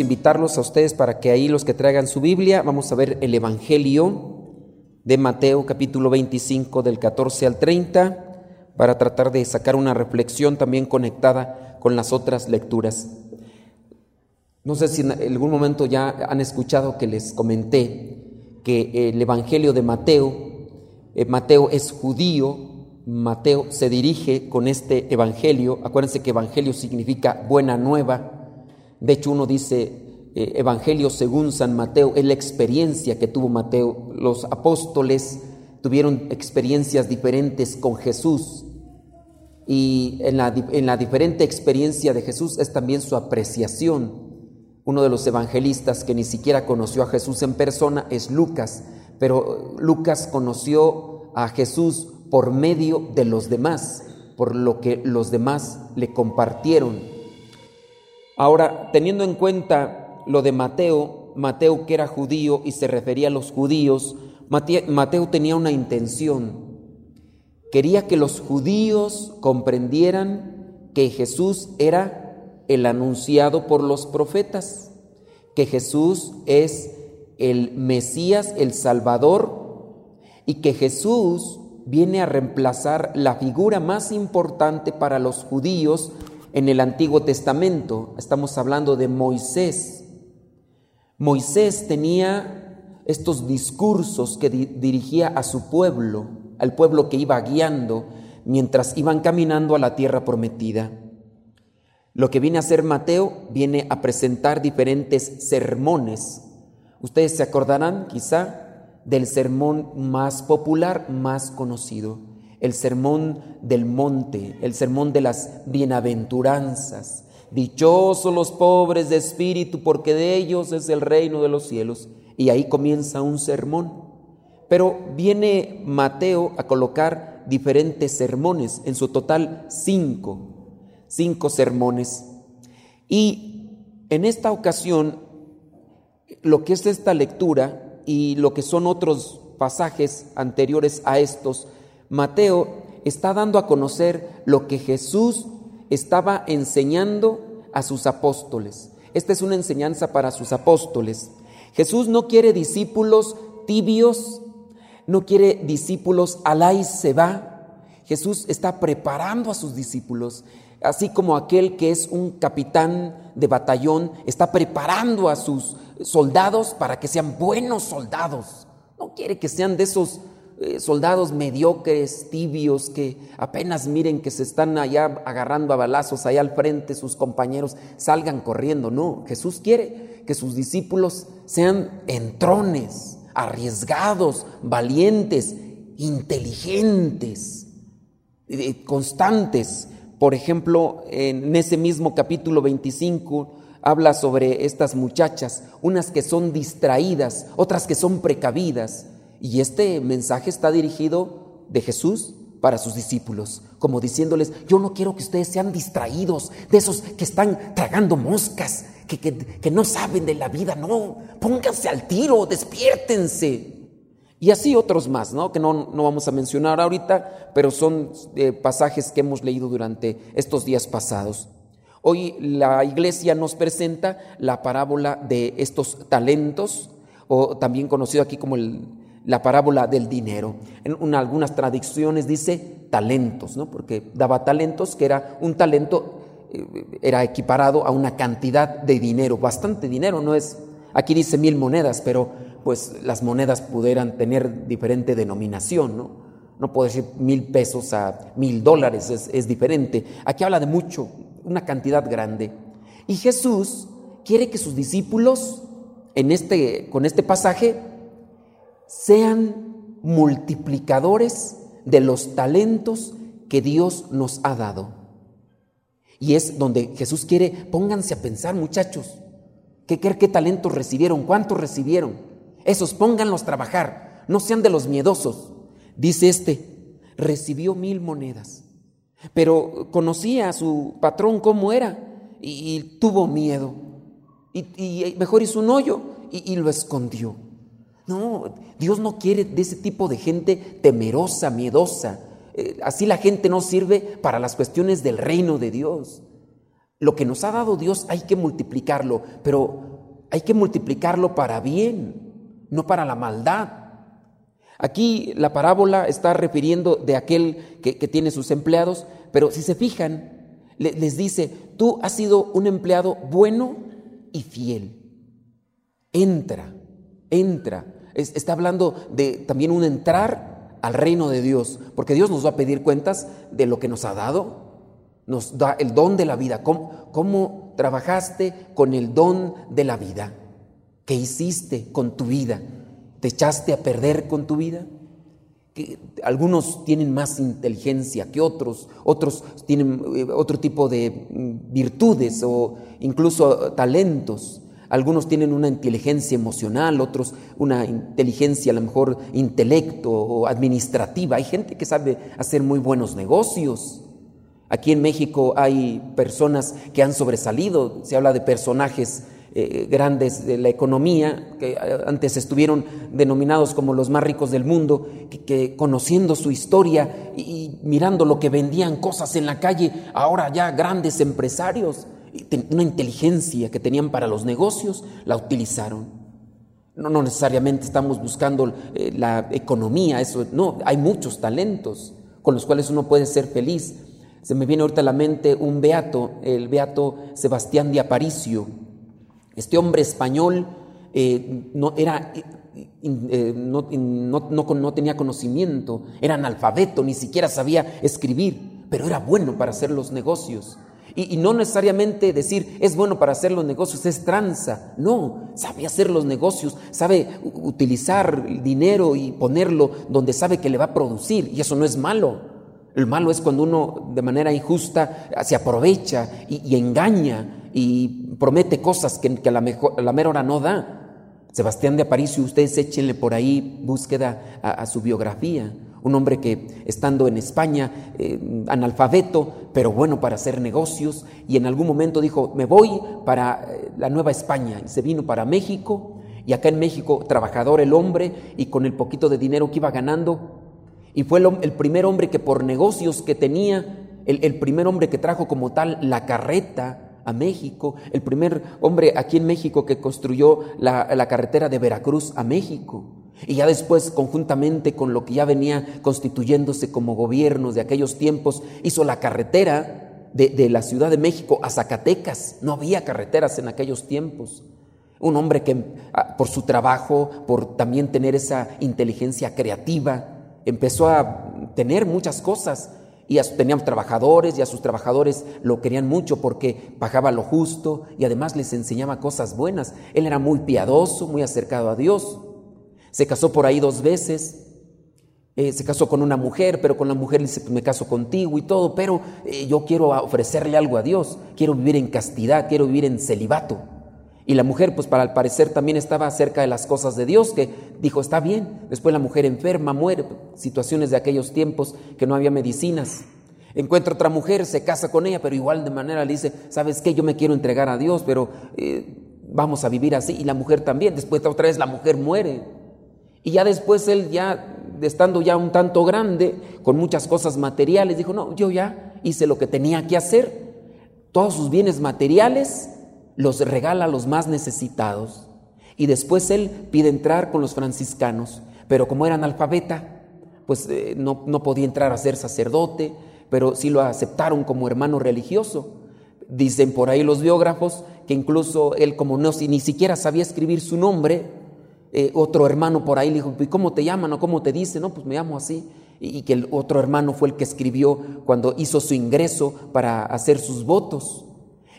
invitarlos a ustedes para que ahí los que traigan su Biblia, vamos a ver el Evangelio de Mateo capítulo 25 del 14 al 30 para tratar de sacar una reflexión también conectada con las otras lecturas. No sé si en algún momento ya han escuchado que les comenté que el Evangelio de Mateo, eh, Mateo es judío, Mateo se dirige con este evangelio. Acuérdense que evangelio significa buena nueva. De hecho, uno dice eh, evangelio según San Mateo, es la experiencia que tuvo Mateo. Los apóstoles tuvieron experiencias diferentes con Jesús. Y en la, en la diferente experiencia de Jesús es también su apreciación. Uno de los evangelistas que ni siquiera conoció a Jesús en persona es Lucas, pero Lucas conoció a Jesús por medio de los demás, por lo que los demás le compartieron. Ahora, teniendo en cuenta lo de Mateo, Mateo que era judío y se refería a los judíos, Mateo tenía una intención. Quería que los judíos comprendieran que Jesús era el anunciado por los profetas, que Jesús es el Mesías, el Salvador, y que Jesús viene a reemplazar la figura más importante para los judíos en el Antiguo Testamento. Estamos hablando de Moisés. Moisés tenía estos discursos que dirigía a su pueblo, al pueblo que iba guiando mientras iban caminando a la tierra prometida. Lo que viene a hacer Mateo viene a presentar diferentes sermones. Ustedes se acordarán quizá del sermón más popular, más conocido, el sermón del monte, el sermón de las bienaventuranzas. Dichosos los pobres de espíritu, porque de ellos es el reino de los cielos. Y ahí comienza un sermón. Pero viene Mateo a colocar diferentes sermones, en su total cinco, cinco sermones. Y en esta ocasión, lo que es esta lectura y lo que son otros pasajes anteriores a estos, Mateo está dando a conocer lo que Jesús estaba enseñando a sus apóstoles. Esta es una enseñanza para sus apóstoles. Jesús no quiere discípulos tibios, no quiere discípulos alá y se va. Jesús está preparando a sus discípulos, así como aquel que es un capitán de batallón está preparando a sus soldados para que sean buenos soldados. No quiere que sean de esos eh, soldados mediocres, tibios, que apenas miren que se están allá agarrando a balazos allá al frente, sus compañeros salgan corriendo. No, Jesús quiere que sus discípulos sean entrones, arriesgados, valientes, inteligentes, eh, constantes. Por ejemplo, en ese mismo capítulo 25 habla sobre estas muchachas, unas que son distraídas, otras que son precavidas. Y este mensaje está dirigido de Jesús para sus discípulos, como diciéndoles, yo no quiero que ustedes sean distraídos, de esos que están tragando moscas, que, que, no saben de la vida, no, pónganse al tiro, despiértense. Y así otros más, ¿no? que no, no vamos a mencionar ahorita, pero son eh, pasajes que hemos leído durante estos días pasados. Hoy la iglesia nos presenta la parábola de estos talentos, o también conocido aquí como la parábola del dinero. En algunas tradiciones dice talentos, ¿no? porque daba talentos, que era un talento, eh, era equiparado a una cantidad de dinero, bastante dinero, no es, aquí dice mil monedas, pero pues las monedas pudieran tener diferente denominación, ¿no? No puedo decir mil pesos a mil dólares, es, es diferente. Aquí habla de mucho, una cantidad grande. Y Jesús quiere que sus discípulos en este, con este pasaje sean multiplicadores de los talentos que Dios nos ha dado. Y es donde Jesús quiere, pónganse a pensar muchachos, ¿qué, qué, qué talentos recibieron? ¿Cuántos recibieron? Esos pónganlos a trabajar, no sean de los miedosos. Dice este, recibió mil monedas. Pero conocía a su patrón cómo era y, tuvo miedo. Y, mejor hizo un hoyo y, lo escondió. No, Dios no quiere de ese tipo de gente temerosa, miedosa. Eh, así la gente no sirve para las cuestiones del reino de Dios. Lo que nos ha dado Dios hay que multiplicarlo, pero hay que multiplicarlo para bien, no para la maldad. Aquí la parábola está refiriendo de aquel que, tiene sus empleados, pero si se fijan, les dice, tú has sido un empleado bueno y fiel. Entra, entra. Está hablando de también un entrar al reino de Dios, porque Dios nos va a pedir cuentas de lo que nos ha dado, nos da el don de la vida. ¿Cómo, ¿Cómo, trabajaste con el don de la vida? ¿Qué hiciste con tu vida? ¿Te echaste a perder con tu vida? Que algunos tienen más inteligencia que otros, otros tienen eh, otro tipo de mm, virtudes o incluso talentos. Algunos tienen una inteligencia emocional, otros una inteligencia a lo mejor intelecto o administrativa. Hay gente que sabe hacer muy buenos negocios. Aquí en México hay personas que han sobresalido, se habla de personajes eh, grandes de la economía, que eh, antes estuvieron denominados como los más ricos del mundo, que, conociendo su historia y, mirando lo que vendían cosas en la calle, ahora ya grandes empresarios, una inteligencia que tenían para los negocios, la utilizaron. No, no necesariamente estamos buscando eh, la economía, eso no, hay muchos talentos con los cuales uno puede ser feliz se me viene ahorita a la mente un beato, el beato Sebastián de Aparicio. Este hombre español eh, no, era, eh, no, no, tenía conocimiento, era analfabeto, ni siquiera sabía escribir, pero era bueno para hacer los negocios. Y, y, no necesariamente decir es bueno para hacer los negocios, es tranza. No, sabe hacer los negocios, sabe utilizar el dinero y ponerlo donde sabe que le va a producir. Y eso no es malo. El malo es cuando uno de manera injusta se aprovecha y, engaña y promete cosas que, a, la mera hora no da. Sebastián de Aparicio, ustedes échenle por ahí búsqueda a, su biografía. Un hombre que estando en España, eh, analfabeto, pero bueno para hacer negocios, y en algún momento dijo, me voy para eh, la Nueva España, y se vino para México, y acá en México, trabajador el hombre, y con el poquito de dinero que iba ganando, y fue el, primer hombre que por negocios que tenía, el, primer hombre que trajo como tal la carreta a México, el primer hombre aquí en México que construyó la, la carretera de Veracruz a México. Y ya después, conjuntamente con lo que ya venía constituyéndose como gobiernos de aquellos tiempos, hizo la carretera de, de, la Ciudad de México a Zacatecas. No había carreteras en aquellos tiempos. Un hombre que ah, por su trabajo, por también tener esa inteligencia creativa, empezó a tener muchas cosas y tenían trabajadores y a sus trabajadores lo querían mucho porque pagaba lo justo y además les enseñaba cosas buenas. Él era muy piadoso, muy acercado a Dios. Se casó por ahí dos veces. Eh, se casó con una mujer, pero con la mujer le dice, pues me caso contigo y todo, pero eh, yo quiero ofrecerle algo a Dios, quiero vivir en castidad, quiero vivir en celibato. Y la mujer, pues para el parecer también estaba cerca de las cosas de Dios, que dijo, está bien. Después la mujer enferma, muere, situaciones de aquellos tiempos que no había medicinas. Encuentra otra mujer, se casa con ella, pero igual de manera le dice, ¿sabes qué? Yo me quiero entregar a Dios, pero eh, vamos a vivir así. Y la mujer también. Después otra vez la mujer muere. Y ya después él, ya estando ya un tanto grande, con muchas cosas materiales, dijo, no, yo ya hice lo que tenía que hacer. Todos sus bienes materiales los regala a los más necesitados. Y después él pide entrar con los franciscanos, pero como era analfabeta, pues eh, no, no, podía entrar a ser sacerdote, pero sí lo aceptaron como hermano religioso. Dicen por ahí los biógrafos que incluso él, como no, ni siquiera sabía escribir su nombre, eh, otro hermano por ahí le dijo, ¿y cómo te llaman o cómo te dicen? No, pues me llamo así. Y, que el otro hermano fue el que escribió cuando hizo su ingreso para hacer sus votos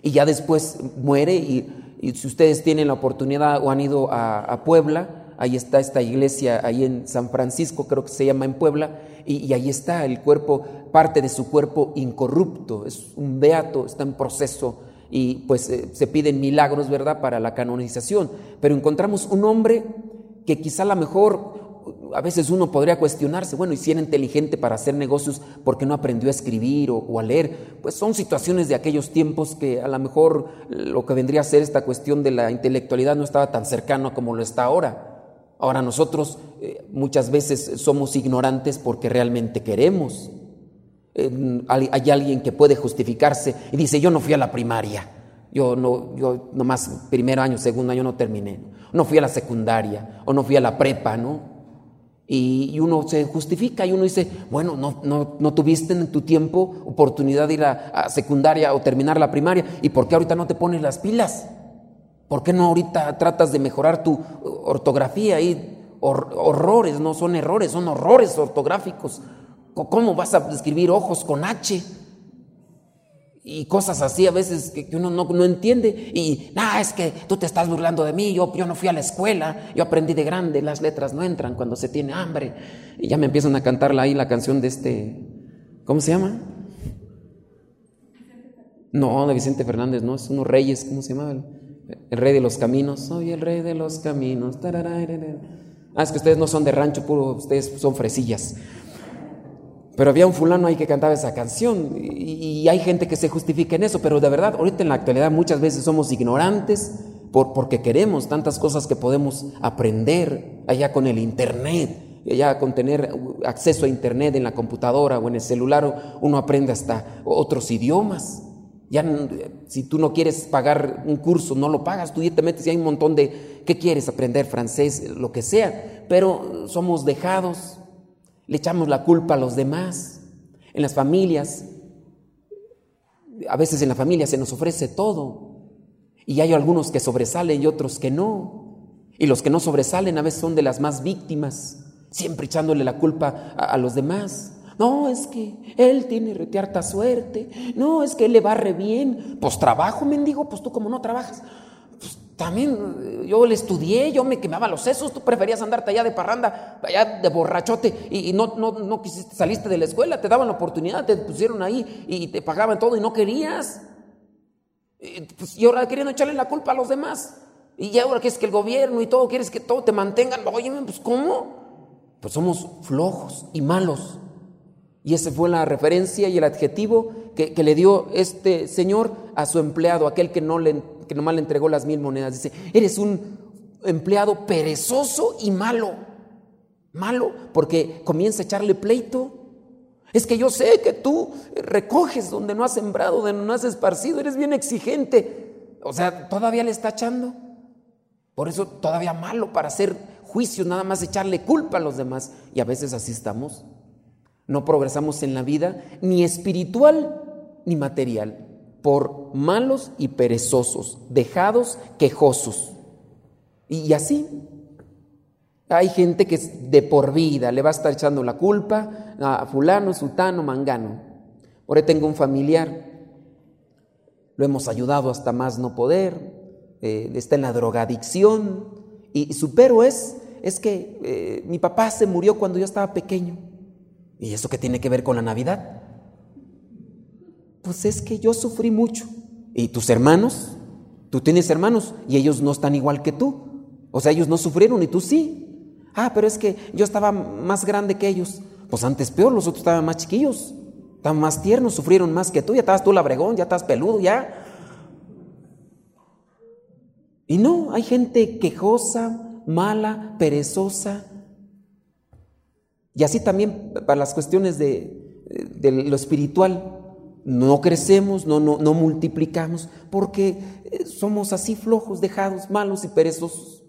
y ya después muere y, si ustedes tienen la oportunidad o han ido a, Puebla, ahí está esta iglesia, ahí en San Francisco, creo que se llama en Puebla, y, ahí está el cuerpo, parte de su cuerpo incorrupto, es un beato, está en proceso y pues eh, se piden milagros, ¿verdad?, para la canonización, pero encontramos un hombre que quizá a lo mejor a veces uno podría cuestionarse, bueno, y si era inteligente para hacer negocios, ¿por qué no aprendió a escribir o, a leer? Pues son situaciones de aquellos tiempos que a lo mejor lo que vendría a ser esta cuestión de la intelectualidad no estaba tan cercano como lo está ahora. Ahora nosotros eh, muchas veces somos ignorantes porque realmente queremos. hay alguien que puede justificarse y dice, yo no fui a la primaria, yo no, yo nomás primer año, segundo año no terminé, no fui a la secundaria o no fui a la prepa, ¿no? Y, uno se justifica y uno dice, bueno, no, no, no tuviste en tu tiempo oportunidad de ir a, secundaria o terminar la primaria, ¿y por qué ahorita no te pones las pilas? ¿Por qué no ahorita tratas de mejorar tu ortografía? Y horrores, no son errores, son horrores ortográficos. ¿Cómo vas a escribir ojos con H? Y cosas así a veces que, uno no, entiende. Y, nada, es que tú te estás burlando de mí, yo, yo no fui a la escuela, yo aprendí de grande, las letras no entran cuando se tiene hambre. Y ya me empiezan a cantar ahí la canción de este, ¿cómo se llama? No, de Vicente Fernández, no, es unos reyes, ¿cómo se llama? El, rey de los caminos, soy el rey de los caminos. Ah, es que ustedes no son de rancho puro, ustedes son fresillas. Pero había un fulano ahí que cantaba esa canción y, hay gente que se justifica en eso, pero de verdad, ahorita en la actualidad muchas veces somos ignorantes por, porque queremos tantas cosas que podemos aprender allá con el Internet, allá con tener acceso a Internet en la computadora o en el celular, uno aprende hasta otros idiomas. Ya si tú no quieres pagar un curso, no lo pagas, tú ya te metes y hay un montón de, ¿qué quieres? Aprender francés, lo que sea, pero somos dejados le echamos la culpa a los demás. En las familias, a veces en la familia se nos ofrece todo. Y hay algunos que sobresalen y otros que no. Y los que no sobresalen a veces son de las más víctimas, siempre echándole la culpa a, los demás. No, es que él tiene retearta suerte. No, es que él le barre bien. Pues trabajo, mendigo, pues tú como no trabajas. También yo le estudié, yo me quemaba los sesos, tú preferías andarte allá de parranda, allá de borrachote y, no, no, no quisiste, saliste de la escuela, te daban la oportunidad, te pusieron ahí y te pagaban todo y no querías. Y, pues, y ahora queriendo echarle la culpa a los demás. Y ahora que es que el gobierno y todo, quieres que todo te mantengan. Oye, pues ¿cómo? Pues somos flojos y malos. Y esa fue la referencia y el adjetivo que, que le dio este señor a su empleado, aquel que no le que nomás le entregó las mil monedas. Dice, eres un empleado perezoso y malo. Malo, porque comienza a echarle pleito. Es que yo sé que tú recoges donde no has sembrado, donde no has esparcido, eres bien exigente. O sea, todavía le está echando. Por eso todavía malo para hacer juicio, nada más echarle culpa a los demás. Y a veces así estamos. No progresamos en la vida, ni espiritual ni material por malos y perezosos, dejados, quejosos. Y así, hay gente que de por vida le va a estar echando la culpa a fulano, sutano, mangano. Ahora tengo un familiar, lo hemos ayudado hasta más no poder, eh, está en la drogadicción y, su pero es, es que eh, mi papá se murió cuando yo estaba pequeño. ¿Y eso qué tiene que ver con la Navidad? Pues es que yo sufrí mucho. ¿Y tus hermanos? Tú tienes hermanos y ellos no están igual que tú. O sea, ellos no sufrieron y tú sí. Ah, pero es que yo estaba más grande que ellos. Pues antes peor, los otros estaban más chiquillos. Estaban más tiernos, sufrieron más que tú. Ya estabas tú labregón, ya estás peludo, ya. Y no, hay gente quejosa, mala, perezosa. Y así también para las cuestiones de, de lo espiritual no crecemos, no, no, no multiplicamos, porque eh, somos así flojos, dejados, malos y perezosos.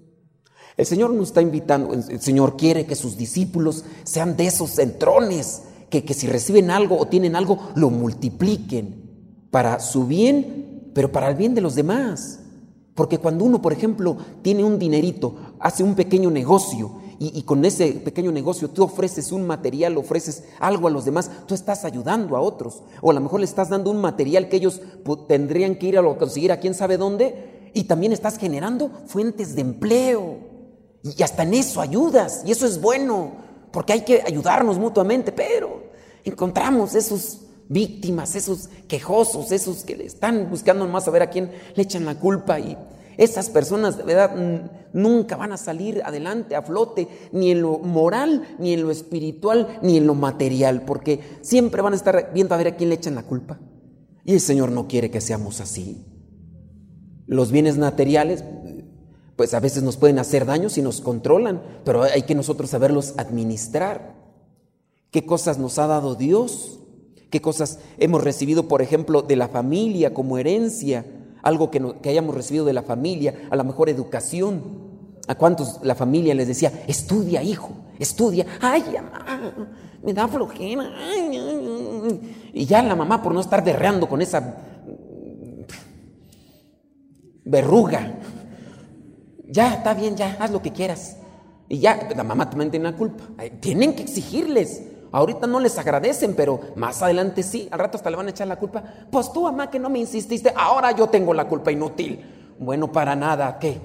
El Señor nos está invitando, el Señor quiere que sus discípulos sean de esos centrones, que, que si reciben algo o tienen algo, lo multipliquen para su bien, pero para el bien de los demás. Porque cuando uno, por ejemplo, tiene un dinerito, hace un pequeño negocio y, con ese pequeño negocio tú ofreces un material, ofreces algo a los demás, tú estás ayudando a otros. O a lo mejor le estás dando un material que ellos tendrían que ir a conseguir a quién sabe dónde y también estás generando fuentes de empleo. Y hasta en eso ayudas y eso es bueno, porque hay que ayudarnos mutuamente, pero encontramos esos víctimas, esos quejosos, esos que están buscando más a ver a quién le echan la culpa y esas personas de verdad nunca van a salir adelante, a flote, ni en lo moral, ni en lo espiritual, ni en lo material, porque siempre van a estar viendo a ver a quién le echan la culpa. Y el Señor no quiere que seamos así. Los bienes materiales, pues a veces nos pueden hacer daño si nos controlan, pero hay que nosotros saberlos administrar. ¿Qué cosas nos ha dado Dios? qué cosas hemos recibido, por ejemplo, de la familia como herencia, algo que, que hayamos recibido de la familia, a la mejor educación. ¿A cuántos la familia les decía, estudia, hijo, estudia? Ay, mamá, me da flojera. Y ya la mamá, por no estar derreando con esa verruga, ya está bien, ya, haz lo que quieras. Y ya, la mamá también tiene la culpa. Tienen que exigirles. Ahorita no les agradecen, pero más adelante sí. Al rato hasta le van a echar la culpa. Pues tú, mamá, que no me insististe, ahora yo tengo la culpa inútil. Bueno, para nada, ¿qué?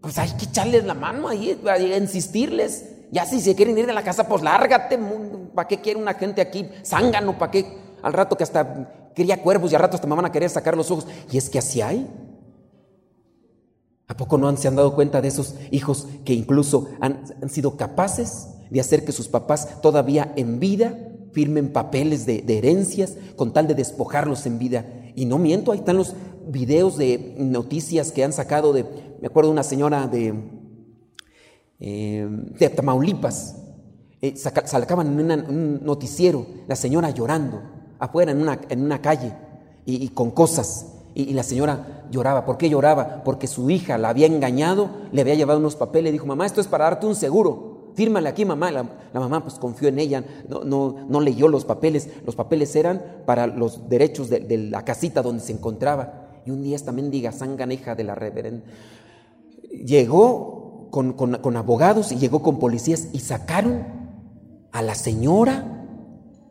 Pues hay que echarles la mano ahí, insistirles. Ya si se quieren ir de la casa, pues lárgate. ¿Para qué quiere una gente aquí? Zángano, ¿para qué? Al rato que hasta quería cuervos y al rato hasta me van a querer sacar los ojos. Y es que así hay. ¿A poco no han, se han dado cuenta de esos hijos que incluso han, sido capaces de hacer que sus papás todavía en vida firmen papeles de, herencias con tal de despojarlos en vida? Y no miento, ahí están los videos de noticias que han sacado de, me acuerdo una señora de, eh, de Tamaulipas, eh, sacaban en un noticiero la señora llorando afuera en una, en una calle y con cosas y, la señora lloraba. ¿Por qué lloraba? Porque su hija la había engañado, le había llevado unos papeles, dijo, mamá, esto es para darte un seguro. Fírmale aquí, mamá. La, mamá pues confió en ella, no, no, no, leyó los papeles. Los papeles eran para los derechos de, la casita donde se encontraba. Y un día esta mendiga sanganeja de la reverenda llegó con, con, abogados y llegó con policías y sacaron a la señora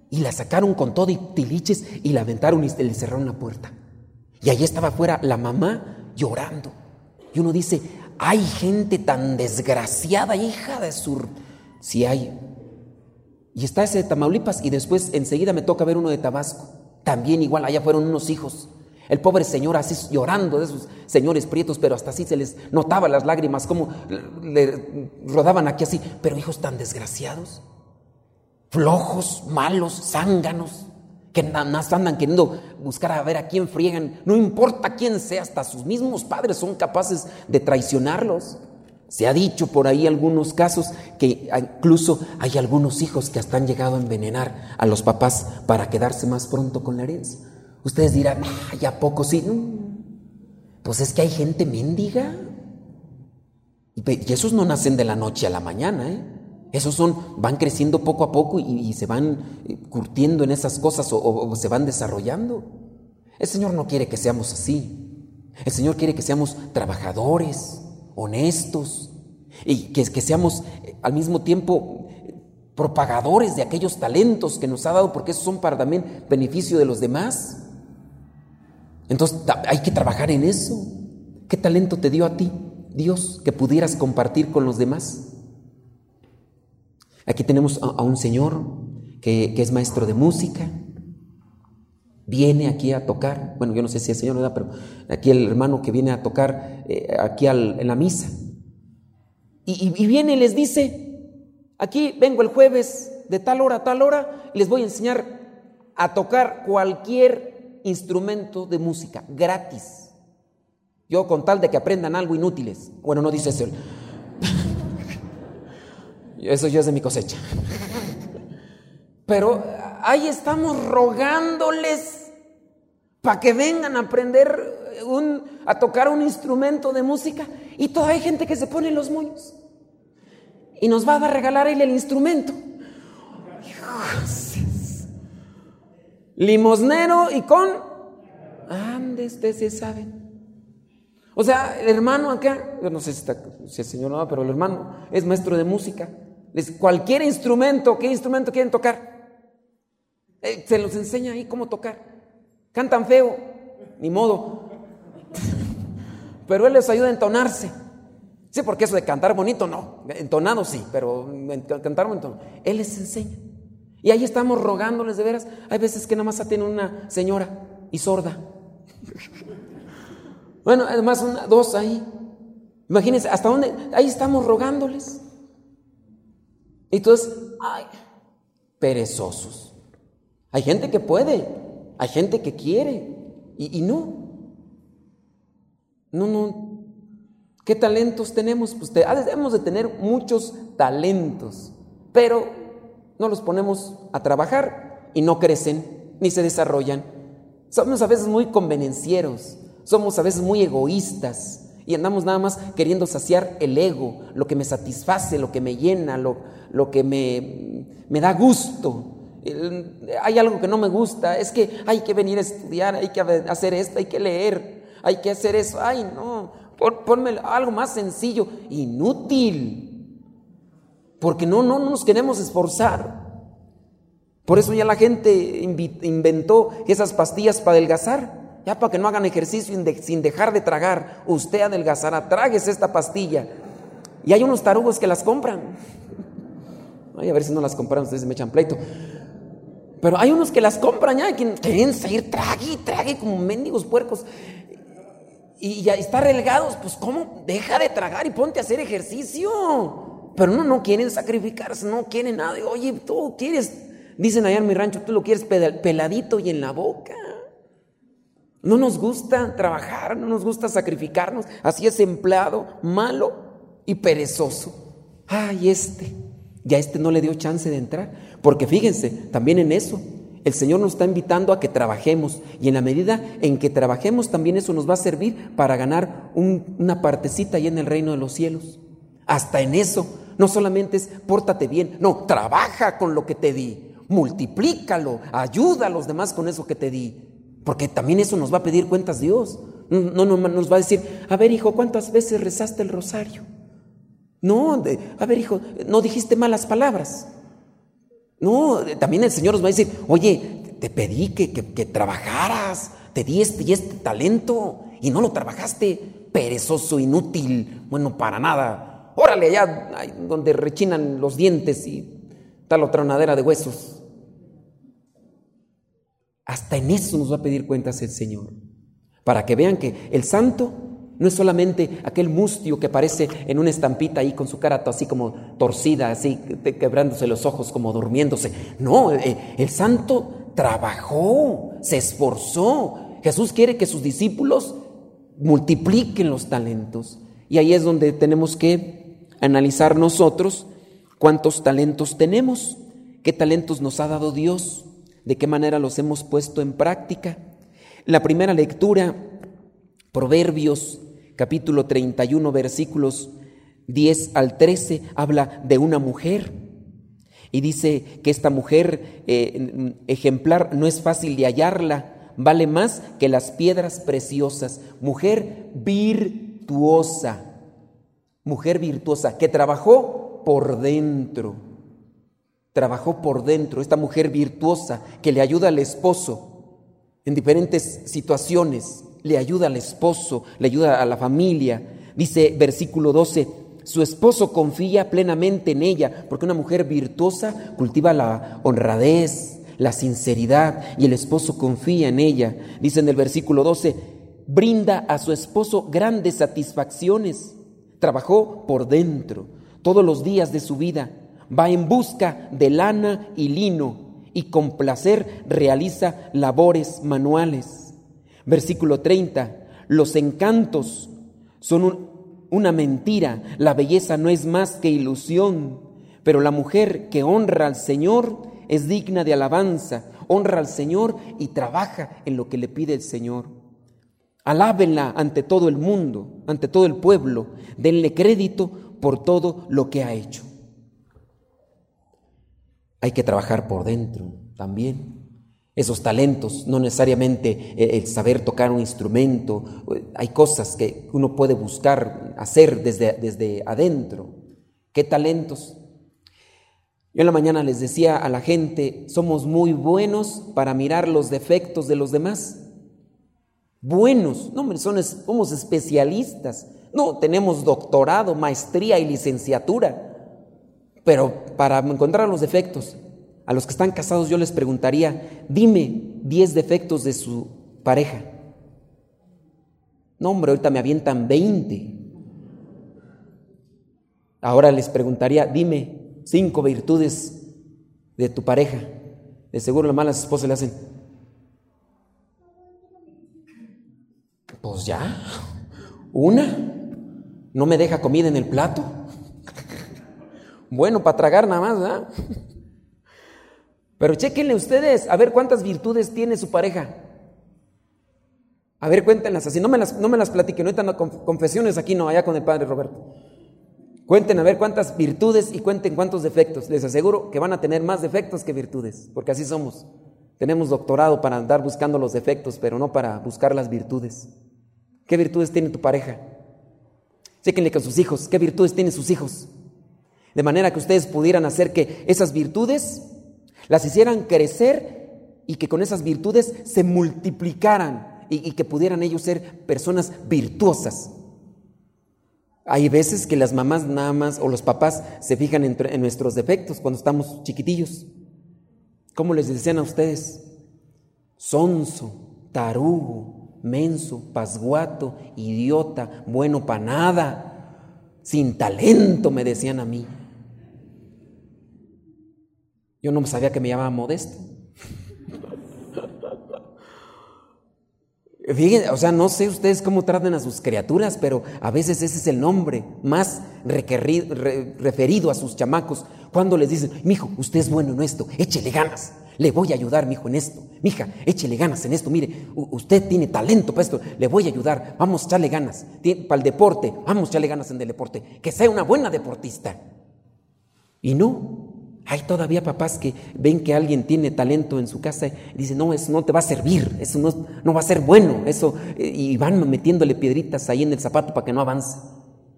y la sacaron con todo y tiliches y la aventaron y le cerraron la puerta. Y allí estaba afuera la mamá llorando. Y uno dice, hay gente tan desgraciada, hija de sur. Si hay. Y está ese de Tamaulipas y después enseguida me toca ver uno de Tabasco. También igual, allá fueron unos hijos. El pobre señor así llorando de esos señores prietos, pero hasta así se les notaba las lágrimas, como le rodaban aquí así. Pero hijos tan desgraciados, flojos, malos, zánganos que nada más andan queriendo buscar a ver a quién friegan, no importa quién sea, hasta sus mismos padres son capaces de traicionarlos. Se ha dicho por ahí algunos casos que incluso hay algunos hijos que hasta han llegado a envenenar a los papás para quedarse más pronto con la herencia. Ustedes dirán, ya poco sí. Pues es que hay gente mendiga. Y esos no nacen de la noche a la mañana, ¿eh? Esos son, van creciendo poco a poco y, se van eh, curtiendo en esas cosas o, se van desarrollando. El Señor no quiere que seamos así. El Señor quiere que seamos trabajadores, honestos y que, seamos eh, al mismo tiempo eh, propagadores de aquellos talentos que nos ha dado, porque esos son para también beneficio de los demás. Entonces hay que trabajar en eso. ¿Qué talento te dio a ti, Dios, que pudieras compartir con los demás? Aquí tenemos a, un señor que, es maestro de música, viene aquí a tocar, bueno, yo no sé si es señor, ¿verdad? pero aquí el hermano que viene a tocar eh, aquí en la misa. Y, y, viene y les dice, aquí vengo el jueves de tal hora a tal hora y les voy a enseñar a tocar cualquier instrumento de música, gratis. Yo con tal de que aprendan algo inútiles. Bueno, no dice eso. Eso ya es de mi cosecha. Pero ahí estamos rogándoles para que vengan a aprender a tocar un instrumento de música y todavía hay gente que se pone los moños y nos va a regalar él el instrumento. Limosnero y con ande ustedes se saben. O sea, el hermano acá, yo no sé si, está, si el señor no, pero el hermano es maestro de música cualquier instrumento, ¿qué instrumento quieren tocar? Eh, se los enseña ahí cómo tocar. Cantan feo, ni modo. Pero él les ayuda a entonarse. Sí, porque eso de cantar bonito, no. Entonado sí, pero cantar bonito Él les enseña. Y ahí estamos rogándoles de veras. Hay veces que nada más tiene una señora y sorda. Bueno, además una, dos ahí. Imagínense, ¿hasta dónde? Ahí estamos rogándoles. Entonces, ay, perezosos. Hay gente que puede, hay gente que quiere y, no. No, no. ¿Qué talentos tenemos? Pues debemos de tener muchos talentos, pero no los ponemos a trabajar y no crecen ni se desarrollan. Somos a veces muy convenencieros, somos a veces muy egoístas y andamos nada más queriendo saciar el ego, lo que me satisface, lo que me llena, lo, lo que me, me da gusto. Hay algo que no me gusta, es que hay que venir a estudiar, hay que hacer esto, hay que leer, hay que hacer eso. Ay, no, ponme algo más sencillo, inútil. Porque no, no, no nos queremos esforzar. Por eso ya la gente inventó esas pastillas para adelgazar, ya para que no hagan ejercicio sin dejar de tragar. Usted adelgazará, tragues esta pastilla. Y hay unos tarugos que las compran. Ay, a ver si no las compran, ustedes me echan pleito. Pero hay unos que las compran ya, que quieren seguir trague trague como mendigos puercos. Y ya está relegados, pues ¿cómo? Deja de tragar y ponte a hacer ejercicio. Pero no, no quieren sacrificarse, no quieren nada. Oye, tú quieres Dicen allá en mi rancho, tú lo quieres peladito y en la boca. No nos gusta trabajar, no nos gusta sacrificarnos. Así es empleado, malo y perezoso. Ay, este, ya este no le dio chance de entrar. Porque fíjense, también en eso, el Señor nos está invitando a que trabajemos. Y en la medida en que trabajemos, también eso nos va a servir para ganar una partecita ahí en el reino de los cielos. Hasta en eso, no solamente es pórtate bien, no, trabaja con lo que te di multiplícalo, ayuda a los demás con eso que te di. Porque también eso nos va a pedir cuentas Dios. No, no, nos va a decir, a ver hijo, ¿cuántas veces rezaste el rosario? No, a ver hijo, no dijiste malas palabras. No, también el Señor nos va a decir, oye, te pedí que, que trabajaras, te di este y este talento y no lo trabajaste, perezoso, inútil, bueno, para nada. Órale allá donde rechinan los dientes y tal otra tronadera de huesos. Hasta en eso nos va a pedir cuentas el Señor. Para que vean que el santo no es solamente aquel mustio que aparece en una estampita ahí con su cara así como torcida, así quebrándose los ojos, como durmiéndose. No, eh, el santo trabajó, se esforzó. Jesús quiere que sus discípulos multipliquen los talentos. Y ahí es donde tenemos que analizar nosotros cuántos talentos tenemos, qué talentos nos ha dado Dios de qué manera los hemos puesto en práctica. La primera lectura, Proverbios capítulo 31 versículos 10 al 13, habla de una mujer. Y dice que esta mujer eh, ejemplar no es fácil de hallarla, vale más que las piedras preciosas, mujer virtuosa, mujer virtuosa que trabajó por dentro trabajó por dentro, esta mujer virtuosa que le ayuda al esposo en diferentes situaciones, le ayuda al esposo, le ayuda a la familia. Dice versículo 12, su esposo confía plenamente en ella, porque una mujer virtuosa cultiva la honradez, la sinceridad, y el esposo confía en ella. Dice en el versículo 12, brinda a su esposo grandes satisfacciones, trabajó por dentro todos los días de su vida va en busca de lana y lino y con placer realiza labores manuales. Versículo 30. Los encantos son una mentira, la belleza no es más que ilusión, pero la mujer que honra al Señor es digna de alabanza, honra al Señor y trabaja en lo que le pide el Señor. Alábenla ante todo el mundo, ante todo el pueblo, denle crédito por todo lo que ha hecho. Hay que trabajar por dentro también. Esos talentos, no necesariamente eh, el saber tocar un instrumento, eh, hay cosas que uno puede buscar hacer desde, desde adentro. ¿Qué talentos? Yo en la mañana les decía a la gente, somos muy buenos para mirar los defectos de los demás. Buenos, no, son, somos especialistas. No, tenemos doctorado, maestría y licenciatura. Pero para encontrar los defectos, a los que están casados yo les preguntaría, dime 10 defectos de su pareja. No, hombre, ahorita me avientan 20. Ahora les preguntaría, dime cinco virtudes de tu pareja. De seguro las malas esposas le hacen. Pues ya, una, no me deja comida en el plato. Bueno, para tragar nada más, ¿verdad? Pero chequenle ustedes a ver cuántas virtudes tiene su pareja. A ver, cuéntenlas así. No me las, no me las platiquen. No están confesiones aquí, no, allá con el padre Roberto. Cuenten a ver cuántas virtudes y cuenten cuántos defectos. Les aseguro que van a tener más defectos que virtudes, porque así somos. Tenemos doctorado para andar buscando los defectos, pero no para buscar las virtudes. ¿Qué virtudes tiene tu pareja? Chéquenle con sus hijos. ¿Qué virtudes tienen sus hijos? De manera que ustedes pudieran hacer que esas virtudes las hicieran crecer y que con esas virtudes se multiplicaran y, que pudieran ellos ser personas virtuosas. Hay veces que las mamás nada más o los papás se fijan en, nuestros defectos cuando estamos chiquitillos. ¿Cómo les decían a ustedes? Sonso, tarugo, menso, pasguato, idiota, bueno para nada, sin talento, me decían a mí. Yo no sabía que me llamaba modesto. Fíjense, o sea, no sé ustedes cómo traten a sus criaturas, pero a veces ese es el nombre más referido a sus chamacos. Cuando les dicen, mijo, usted es bueno en esto, échele ganas. Le voy a ayudar, mijo, en esto. Mija, échele ganas en esto. Mire, usted tiene talento para esto. Le voy a ayudar. Vamos a echarle ganas. Para el deporte, vamos a echarle ganas en el deporte. Que sea una buena deportista. Y no, hay todavía papás que ven que alguien tiene talento en su casa y dicen, no, eso no te va a servir, eso no, no va a ser bueno, eso, eh, y van metiéndole piedritas ahí en el zapato para que no avance.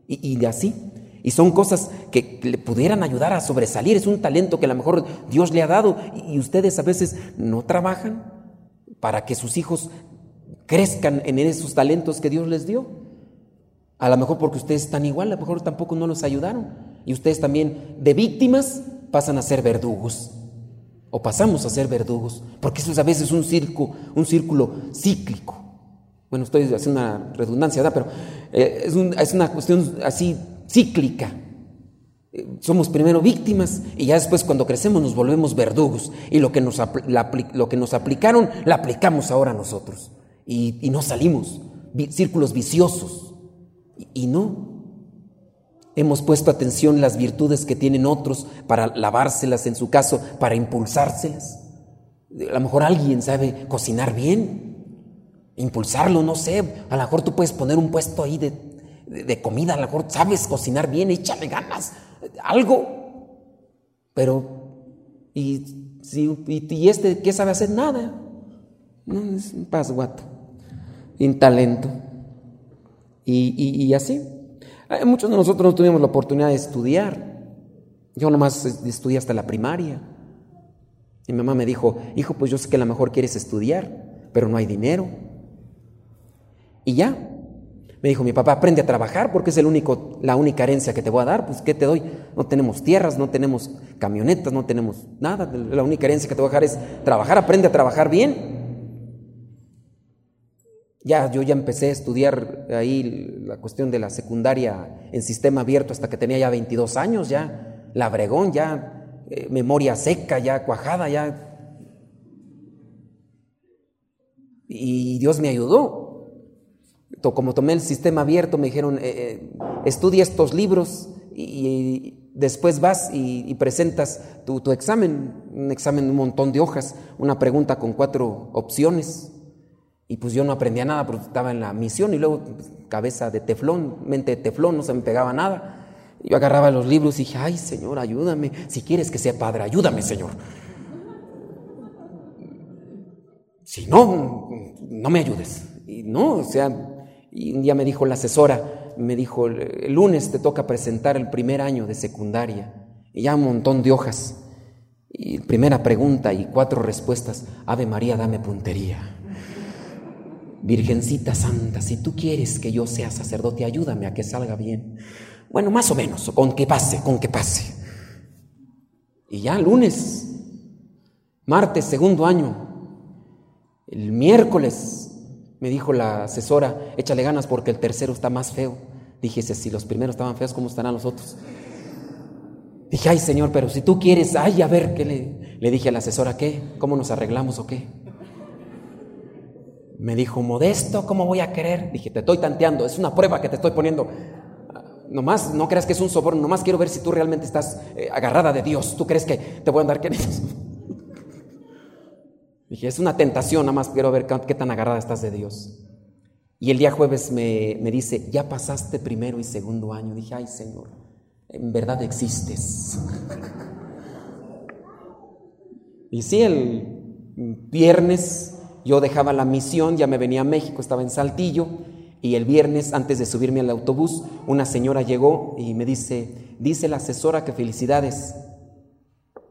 Y, y así. Y son cosas que le pudieran ayudar a sobresalir. Es un talento que a lo mejor Dios le ha dado y ustedes a veces no trabajan para que sus hijos crezcan en esos talentos que Dios les dio. A lo mejor porque ustedes están igual, a lo mejor tampoco no los ayudaron. Y ustedes también de víctimas pasan a ser verdugos. O pasamos a ser verdugos. Porque eso es a veces un círculo, un círculo cíclico. Bueno, estoy haciendo una redundancia, ¿verdad? Pero eh, es, es, una cuestión así cíclica. Eh, somos primero víctimas y ya después cuando crecemos nos volvemos verdugos. Y lo que nos, lo que nos aplicaron, la aplicamos ahora nosotros. Y, y no salimos. Círculos viciosos. y no, Hemos puesto atención en las virtudes que tienen otros para lavárselas, en su caso, para impulsárselas. A lo mejor alguien sabe cocinar bien, impulsarlo, no sé. A lo mejor tú puedes poner un puesto ahí de, comida, a lo mejor sabes cocinar bien, échale ganas, algo. Pero, ¿y, y, este qué sabe hacer? Nada. No, es un pasguato, sin talento. y así. Muchos de nosotros no tuvimos la oportunidad de estudiar. Yo nomás estudié hasta la primaria. Mi mamá me dijo, hijo, pues yo sé que a lo mejor quieres estudiar, pero no hay dinero. Y ya. Me dijo mi papá, aprende a trabajar porque es el único, la única herencia que te voy a dar. Pues, ¿qué te doy? No tenemos tierras, no tenemos camionetas, no tenemos nada. La única herencia que te voy a dejar es trabajar, aprende a trabajar bien. Ya, yo ya empecé a estudiar ahí la cuestión de la secundaria en sistema abierto hasta que tenía ya 22 años, ya labregón, ya eh, memoria seca, ya cuajada, ya. Y Dios me ayudó. Como tomé el sistema abierto, me dijeron, eh, eh, estudia estos libros y, después vas y, presentas tu, tu examen, un examen de un montón de hojas, una pregunta con cuatro opciones. Y pues yo no aprendía nada porque estaba en la misión y luego pues, cabeza de teflón, mente de teflón, no se me pegaba nada. Yo agarraba los libros y dije, ay Señor, ayúdame. Si quieres que sea padre, ayúdame Señor. Si no, no me ayudes. Y no, o sea, un día me dijo la asesora, me dijo, el lunes te toca presentar el primer año de secundaria. Y ya un montón de hojas. Y primera pregunta y cuatro respuestas. Ave María, dame puntería. Virgencita Santa, si tú quieres que yo sea sacerdote, ayúdame a que salga bien. Bueno, más o menos, con que pase, con que pase. Y ya lunes, martes, segundo año, el miércoles, me dijo la asesora, échale ganas porque el tercero está más feo. Dije, si los primeros estaban feos, ¿cómo estarán los otros? Dije, ay Señor, pero si tú quieres, ay, a ver, ¿qué le, le dije a la asesora? ¿Qué? ¿Cómo nos arreglamos o qué? Me dijo, modesto, ¿cómo voy a querer? Dije, te estoy tanteando, es una prueba que te estoy poniendo. Nomás, no creas que es un soborno, nomás quiero ver si tú realmente estás eh, agarrada de Dios. ¿Tú crees que te voy a andar queriendo? Dije, es una tentación, nada más quiero ver qué tan agarrada estás de Dios. Y el día jueves me, me dice, ya pasaste primero y segundo año. Dije, ay Señor, en verdad existes. y sí, el viernes yo dejaba la misión, ya me venía a México, estaba en Saltillo, y el viernes, antes de subirme al autobús, una señora llegó y me dice, dice la asesora que felicidades,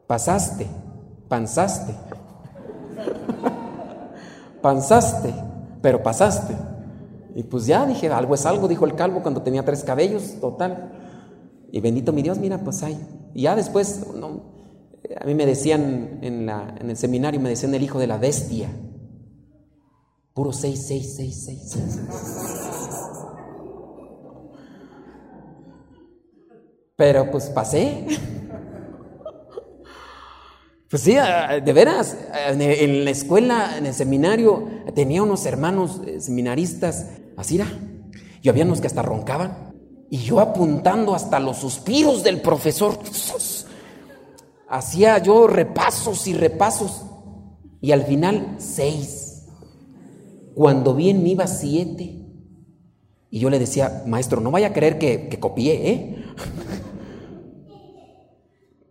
pasaste, panzaste, panzaste, pero pasaste. Y pues ya dije, algo es algo, dijo el calvo cuando tenía tres cabellos, total. Y bendito mi Dios, mira, pues. Y ya después, no, a mí me decían en, en el seminario, me decían el hijo de la bestia. Puro seis, seis, seis, seis, Pero pues pasé. Pues sí, de veras, en la escuela, en el seminario, tenía unos hermanos eh, seminaristas Así era. Y había unos que hasta roncaban. Y yo apuntando hasta los suspiros del profesor. Hacía yo repasos y repasos. Y al final, seis. Cuando bien me iba siete. Y yo le decía, maestro, no vaya a creer que, que copié, ¿eh?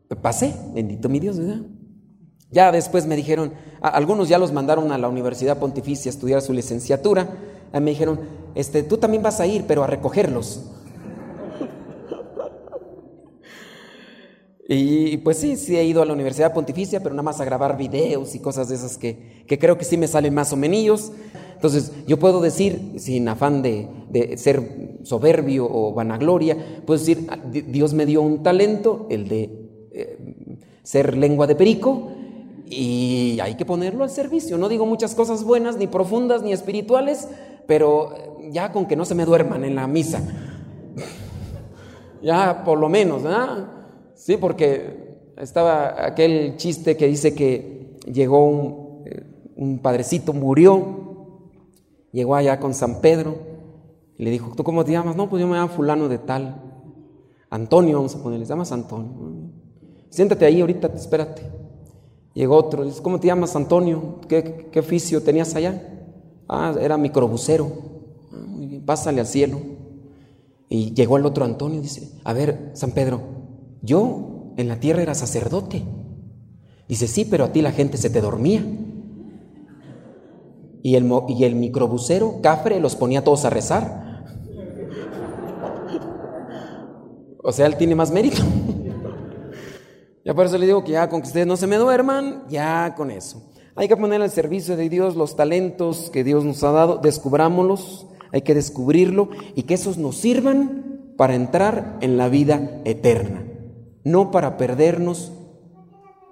Pasé, bendito mi Dios, ¿verdad? Ya después me dijeron, algunos ya los mandaron a la Universidad Pontificia a estudiar su licenciatura me dijeron, este, tú también vas a ir, pero a recogerlos. Y pues sí, sí he ido a la Universidad Pontificia, pero nada más a grabar videos y cosas de esas que, creo que sí me salen más o menos. Entonces, yo puedo decir, sin afán de, ser soberbio o vanagloria, puedo decir, Dios me dio un talento, el de eh, ser lengua de perico, y hay que ponerlo al servicio. No digo muchas cosas buenas, ni profundas, ni espirituales, pero ya con que no se me duerman en la misa. ya por lo menos, ¿verdad? Sí, porque estaba aquel chiste que dice que llegó un, eh, un padrecito, murió, llegó allá con San Pedro y le dijo, ¿tú cómo te llamas? No, pues yo me llamo fulano de tal. Antonio, vamos a ponerle, llamas Antonio. Siéntate ahí ahorita, espérate. Llegó otro, ¿cómo te llamas Antonio? ¿Qué, qué oficio tenías allá? Ah, era microbusero. Ah, muy bien, pásale al cielo. Y llegó el otro Antonio y dice, a ver, San Pedro, yo en la tierra era sacerdote. Dice, sí, pero a ti la gente se te dormía. Y el, y el microbusero, Cafre, los ponía todos a rezar. O sea, él tiene más mérito. ya por eso le digo que ya con que ustedes no se me duerman, ya con eso. Hay que poner al servicio de Dios los talentos que Dios nos ha dado, descubrámoslos, hay que descubrirlo y que esos nos sirvan para entrar en la vida eterna, no para perdernos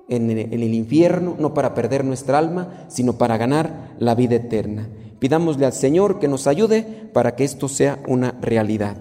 en el infierno, no para perder nuestra alma, sino para ganar la vida eterna. Pidámosle al Señor que nos ayude para que esto sea una realidad.